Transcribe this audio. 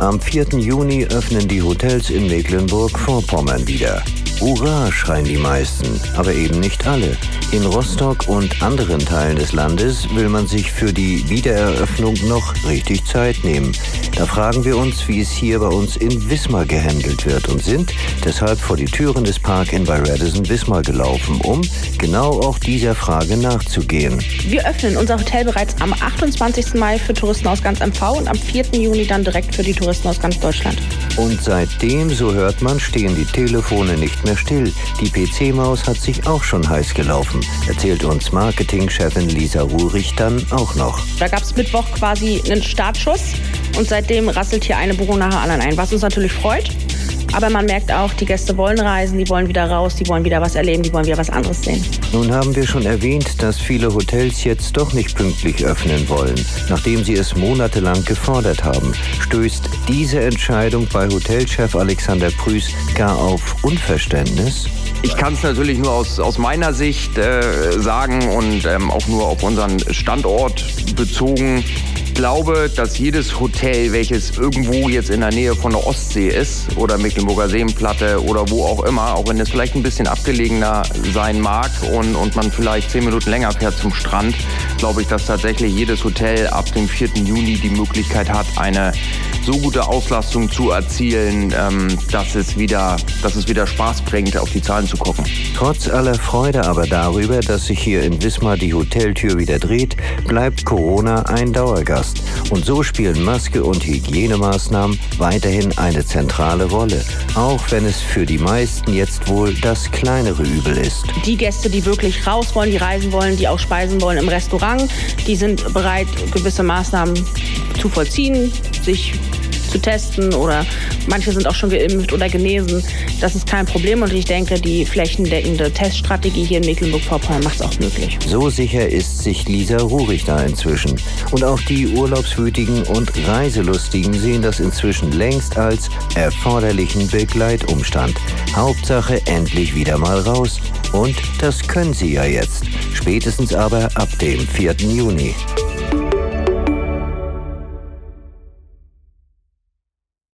Am 4. Juni öffnen die Hotels in Mecklenburg-Vorpommern wieder. Hurra, schreien die meisten, aber eben nicht alle. In Rostock und anderen Teilen des Landes will man sich für die Wiedereröffnung noch richtig Zeit nehmen. Da fragen wir uns, wie es hier bei uns in Wismar gehandelt wird und sind deshalb vor die Türen des Park in bei Radisson Wismar gelaufen, um genau auch dieser Frage nachzugehen. Wir öffnen unser Hotel bereits am 28. Mai für Touristen aus ganz MV und am 4. Juni dann direkt für die Touristen aus ganz Deutschland. Und seitdem, so hört man, stehen die Telefone nicht mehr still. Die PC-Maus hat sich auch schon heiß gelaufen, erzählt uns Marketingchefin Lisa Ruhrich dann auch noch. Da gab es Mittwoch quasi einen Startschuss und seitdem rasselt hier eine Buchung nach der anderen ein, was uns natürlich freut. Aber man merkt auch, die Gäste wollen reisen, die wollen wieder raus, die wollen wieder was erleben, die wollen wieder was anderes sehen. Nun haben wir schon erwähnt, dass viele Hotels jetzt doch nicht pünktlich öffnen wollen, nachdem sie es monatelang gefordert haben. Stößt diese Entscheidung bei Hotelchef Alexander Prüß gar auf Unverständnis? Ich kann es natürlich nur aus, aus meiner Sicht äh, sagen und ähm, auch nur auf unseren Standort bezogen glaube, dass jedes Hotel, welches irgendwo jetzt in der Nähe von der Ostsee ist oder Mecklenburger Seenplatte oder wo auch immer, auch wenn es vielleicht ein bisschen abgelegener sein mag und, und man vielleicht zehn Minuten länger fährt zum Strand, glaube ich, dass tatsächlich jedes Hotel ab dem 4. Juni die Möglichkeit hat, eine so gute Auslastung zu erzielen, ähm, dass, es wieder, dass es wieder Spaß bringt, auf die Zahlen zu gucken. Trotz aller Freude aber darüber, dass sich hier in Wismar die Hoteltür wieder dreht, bleibt Corona ein Dauergast. Und so spielen Maske und Hygienemaßnahmen weiterhin eine zentrale Rolle, auch wenn es für die meisten jetzt wohl das kleinere Übel ist. Die Gäste, die wirklich raus wollen, die reisen wollen, die auch speisen wollen im Restaurant, die sind bereit, gewisse Maßnahmen zu vollziehen, sich zu testen oder manche sind auch schon geimpft oder genesen. Das ist kein Problem und ich denke, die flächendeckende Teststrategie hier in Mecklenburg-Vorpommern macht es auch möglich. So sicher ist sich Lisa Ruhrig da inzwischen. Und auch die Urlaubswütigen und Reiselustigen sehen das inzwischen längst als erforderlichen Begleitumstand. Hauptsache endlich wieder mal raus. Und das können sie ja jetzt. Spätestens aber ab dem 4. Juni.